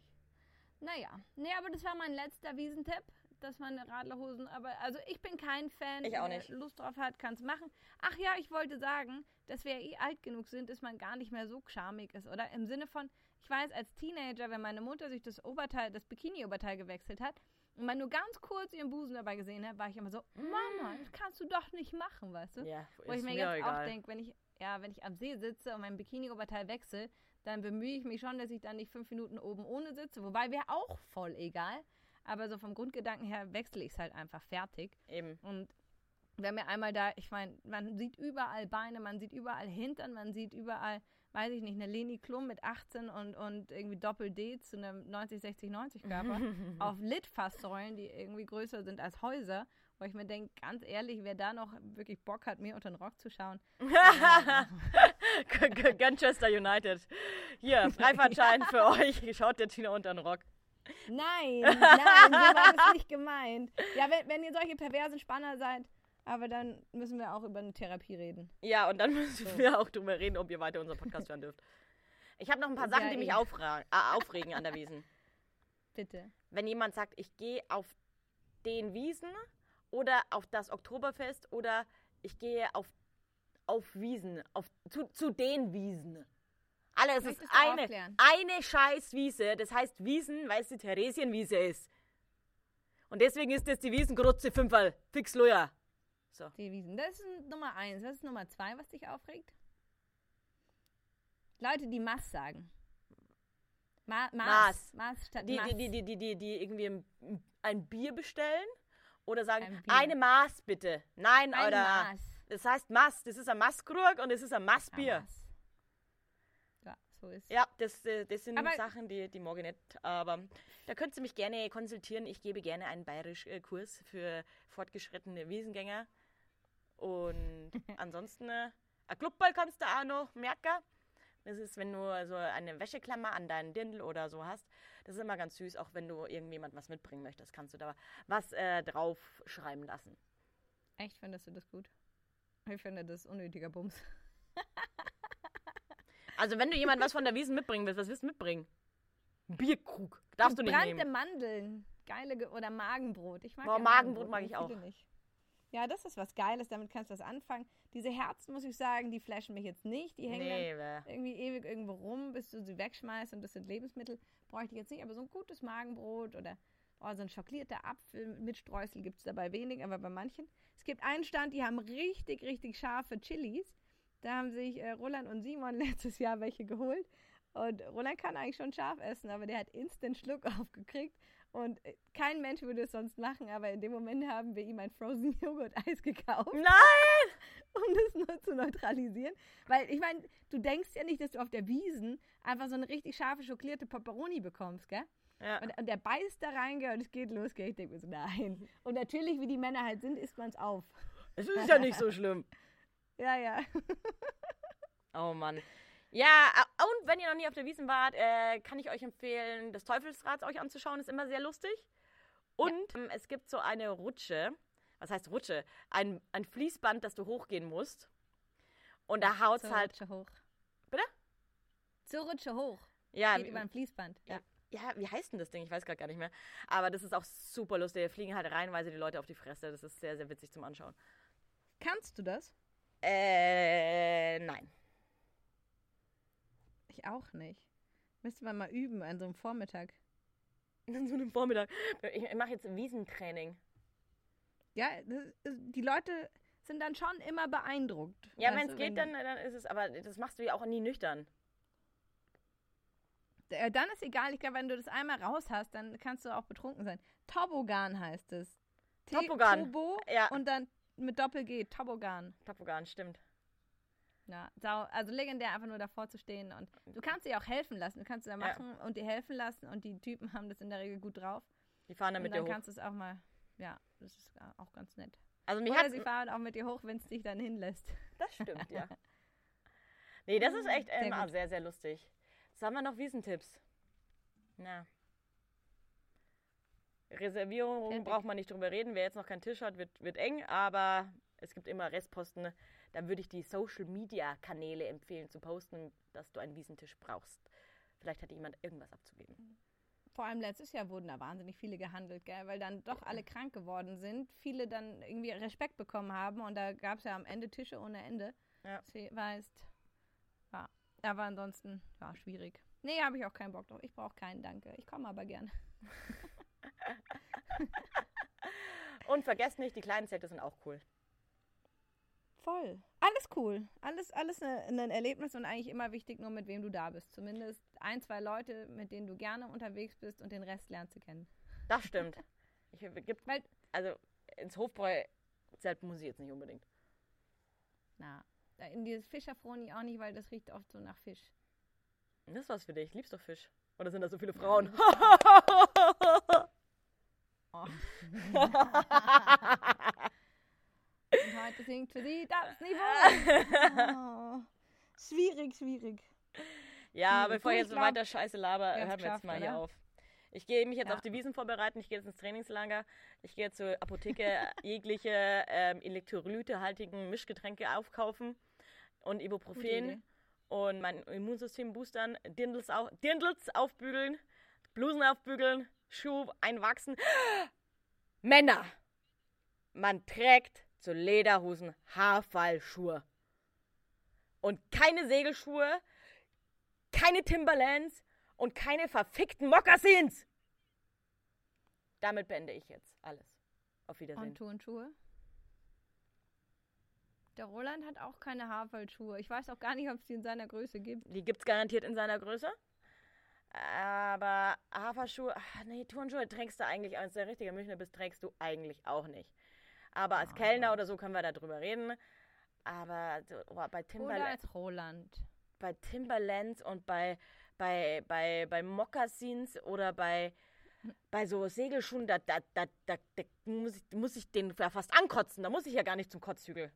Naja, nee, aber das war mein letzter Wiesentipp, dass man Radlerhosen, aber also ich bin kein Fan. Ich auch Wer nicht. Lust drauf hat, kann es machen. Ach ja, ich wollte sagen, dass wir eh alt genug sind, dass man gar nicht mehr so schamig ist, oder? Im Sinne von, ich weiß, als Teenager, wenn meine Mutter sich das Oberteil, das Bikini-Oberteil gewechselt hat und man nur ganz kurz ihren Busen dabei gesehen hat, war ich immer so, Mama, das kannst du doch nicht machen, weißt du? Ja, Wo ich mir mir jetzt auch egal. denke, wenn ich, ja, wenn ich am See sitze und mein Bikini-Oberteil wechsle, dann bemühe ich mich schon, dass ich dann nicht fünf Minuten oben ohne sitze. Wobei wäre auch voll egal. Aber so vom Grundgedanken her wechsle ich es halt einfach fertig. Eben. Und haben ja einmal da, ich meine, man sieht überall Beine, man sieht überall Hintern, man sieht überall, weiß ich nicht, eine Leni Klum mit 18 und, und irgendwie Doppel-D zu einem 90, 60, 90 Körper auf Litfaßsäulen, die irgendwie größer sind als Häuser. Wo ich mir denke, ganz ehrlich, wer da noch wirklich Bock hat, mir unter den Rock zu schauen, Manchester United. Hier, Freifahrtschein für euch. Schaut der Tina unter den Rock. Nein, nein, so war das nicht gemeint. Ja, wenn, wenn ihr solche perversen Spanner seid, aber dann müssen wir auch über eine Therapie reden. Ja, und dann müssen wir auch drüber reden, ob ihr weiter unseren Podcast hören dürft. Ich habe noch ein paar Ja, Sachen, die mich aufra- äh, aufregen an der Wiesen. Bitte. Wenn jemand sagt, ich gehe auf den Wiesen oder auf das Oktoberfest oder ich gehe auf, auf Wiesen, auf, zu, zu den Wiesen. Alles ist Möchtest du eine, aufklären? eine scheiß Wiese. Das heißt Wiesen, weil es die Theresienwiese ist. Und deswegen ist das die Wiesengrutze fünfmal. Fix Loja. So. Die Wiesen. Das ist Nummer eins. Was ist Nummer zwei, was dich aufregt? Leute, die Maß sagen. Ma Maß. Maß. Maß statt Die, Maß. die, die, die, die, die, irgendwie ein- ein Bier bestellen oder sagen, eine Maß bitte. Nein, Ein oder. Maß. Das heißt Maß. Das ist ein Maßkrug und das ist ein Maßbier. Maß. Ja, so ist Ja, das, äh, das sind Aber- Sachen, die, die mag ich nicht. Aber da könnt ihr mich gerne konsultieren. Ich gebe gerne einen Bayerisch-Kurs für fortgeschrittene Wiesengänger. Und ansonsten, äh, ein Clubball kannst du auch noch merken. Das ist, wenn du so eine Wäscheklammer an deinen Dirndl oder so hast. Das ist immer ganz süß, auch wenn du irgendjemand was mitbringen möchtest, kannst du da was äh, draufschreiben lassen. Echt, findest du das gut? Ich finde das unnötiger Bums. Also wenn du jemand was von der Wiesen mitbringen willst, was willst du mitbringen? Ein Bierkrug. Darfst du nicht Gebrannte nehmen. Mandeln. Geile Ge oder Magenbrot. Ich mag Boah, ja Magenbrot mag nur ich auch. Nicht. Ja, das ist was Geiles, damit kannst du was anfangen. Diese Herzen, muss ich sagen, die flashen mich jetzt nicht. Die hängen Nee, irgendwie ewig irgendwo rum, bis du sie wegschmeißt und das sind Lebensmittel. Bräuchte ich jetzt nicht, aber so ein gutes Magenbrot oder oh, so ein schokolierter Apfel mit Streusel gibt es dabei wenig, aber bei manchen. Es gibt einen Stand, die haben richtig, richtig scharfe Chilis. Da haben sich äh, Roland und Simon letztes Jahr welche geholt. Und Roland kann eigentlich schon scharf essen, aber der hat instant Schluck aufgekriegt. Und äh, kein Mensch würde es sonst machen, aber in dem Moment haben wir ihm ein Frozen Joghurt Eis gekauft Nein! um das nur zu neutralisieren. Weil ich meine, du denkst ja nicht, dass du auf der Wiesen einfach so eine richtig scharfe schokolierte Pepperoni bekommst, gell? Ja. Und, und der beißt da rein, gell, und es geht los, gell? Ich denke mir so, nein. Und natürlich, wie die Männer halt sind, isst man es auf. Es ist ja nicht so schlimm. Ja, ja. Oh Mann. Ja, und wenn ihr noch nie auf der Wiesen wart, äh, kann ich euch empfehlen, das Teufelsrad euch anzuschauen. Ist immer sehr lustig. Und ähm, es gibt so eine Rutsche. Was heißt Rutsche? Ein, ein Fließband, das du hochgehen musst. Und da haut's Zur halt. Rutsche hoch. Bitte? Zur Rutsche hoch. Ja, Geht über ein Fließband. Ja. ja, wie heißt denn das Ding? Ich weiß gerade gar nicht mehr. Aber das ist auch super lustig. Da fliegen halt reihenweise die Leute auf die Fresse. Das ist sehr, sehr witzig zum Anschauen. Kannst du das? Äh, nein. Ich auch nicht. Müsste man mal üben an so einem Vormittag. An so einem Vormittag. Ich mache jetzt Wiesentraining. Ja, das, die Leute sind dann schon immer beeindruckt. Ja, wenn es geht, dann, dann ist es, aber das machst du ja auch nie nüchtern. Äh, Dann ist egal, ich glaube, wenn du das einmal raus hast, dann kannst du auch betrunken sein. Toboggan heißt es. T- Toboggan, Tobo ja. und dann mit Doppel-G, Toboggan. Tapogan, stimmt. Ja, also legendär einfach nur davor zu stehen und du kannst dir auch helfen lassen. Du kannst da Ja. machen und dir helfen lassen und die Typen haben das in der Regel gut drauf. Die fahren dann und mit dann dir hoch. kannst du es auch mal, ja, das ist auch ganz nett. Also mich Oder hat sie fahren auch mit dir hoch, wenn es dich dann hinlässt. Das stimmt, ja. Nee, das ist echt Sehr ähm, sehr, sehr lustig. Was haben wir noch Wiesentipps? Na. Reservierung braucht man nicht drüber reden. Wer jetzt noch keinen Tisch hat, wird, wird eng, aber es gibt immer Restposten. Da würde ich die Social Media Kanäle empfehlen zu posten, dass du einen Wiesentisch brauchst. Vielleicht hat jemand irgendwas abzugeben. Vor allem letztes Jahr wurden da wahnsinnig viele gehandelt, gell? weil dann doch alle krank geworden sind. Viele dann irgendwie Respekt bekommen haben und da gab es ja am Ende Tische ohne Ende. Ja. Das heißt, ja, aber ansonsten, ja, schwierig. Nee, habe ich auch keinen Bock drauf. Ich brauche keinen, danke. Ich komme aber gern. Und vergesst nicht, die kleinen Zelte sind auch cool. Voll. Alles cool. Alles, alles ein ein Erlebnis und eigentlich immer wichtig, nur mit wem du da bist. Zumindest ein, zwei Leute, mit denen du gerne unterwegs bist und den Rest lernst du kennen. Das stimmt. Ich, gibt, Weil- also ins Hofbräu-Zelt muss ich jetzt nicht unbedingt. Na, in dieses Fischerfroni auch nicht, weil das riecht oft so nach Fisch. Das ist was für dich. Liebst doch Fisch. Oder sind da so viele Frauen? Und heute singt für sie das Niveau. Oh. Schwierig, schwierig. ja, Hm, bevor ich jetzt glaub, weiter scheiße laber, hören wir jetzt mal hier oder? auf. Ich gehe mich jetzt Ja. auf die Wiesen vorbereiten. Ich gehe jetzt ins Trainingslager. Ich gehe zur Apotheke jegliche ähm, elektrolytehaltigen Mischgetränke aufkaufen und Ibuprofen und mein Immunsystem boostern, Dirndls, auf, Dirndls aufbügeln, Blusen aufbügeln, Schuh einwachsen. Männer! Man trägt zu Lederhosen Haarfallschuhe. Und keine Segelschuhe, keine Timberlands und keine verfickten Mokassins. damit beende ich jetzt alles. Auf Wiedersehen. Und Turnschuhe? Der Roland hat auch keine Haarfallschuhe. Ich weiß auch gar nicht, ob es die in seiner Größe gibt. Die gibt's garantiert in seiner Größe. Aber Haferschuhe, ach, nee, Turnschuhe trägst du eigentlich, als der richtige Münchner bist, trägst du eigentlich auch nicht. Aber als Kellner oder so können wir darüber reden. Aber oh, bei Oder Timberland, als Roland. bei Timberlands und bei, bei, bei, bei Moccasins oder bei, bei so Segelschuhen, da, da, da, da, da muss, ich, muss ich den fast ankotzen. Da muss ich ja gar nicht zum Kotzhügel.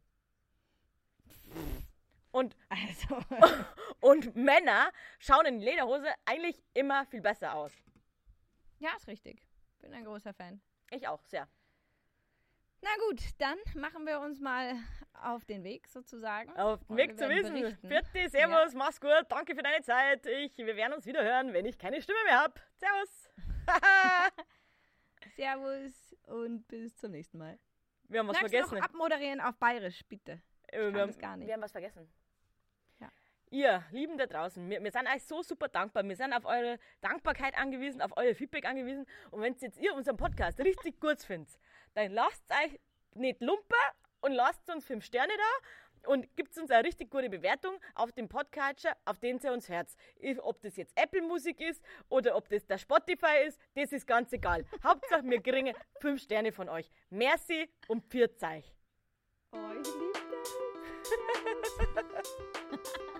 Und, Also, und Männer schauen in Lederhose eigentlich immer viel besser aus. ja, ist richtig. Bin ein großer Fan. Ich auch, sehr. Na gut, dann machen wir uns mal auf den Weg sozusagen. Auf dem Und Weg zu wissen. Vierte, Servus, mach's gut. Danke für deine Zeit. Ich, wir werden uns wieder hören, wenn ich keine Stimme mehr hab. Servus. Servus und bis zum nächsten Mal. wir haben was Magst vergessen. noch abmoderieren auf Bayerisch, bitte? Äh, kann wir, das gar nicht. wir haben was vergessen. Ihr Lieben da draußen, wir, wir sind euch so super dankbar. Wir sind auf eure Dankbarkeit angewiesen, auf euer Feedback angewiesen. Und wenn jetzt ihr unseren Podcast richtig gut findet, dann lasst euch nicht lumpen und lasst uns fünf Sterne da und gibt uns eine richtig gute Bewertung auf dem Podcatcher, auf den ihr uns hört. Ich- Ob das jetzt Apple Musik ist oder ob das der Spotify ist, das ist ganz egal. Hauptsache, wir kriegen fünf Sterne von euch. Merci und pfiat euch. Euch lieb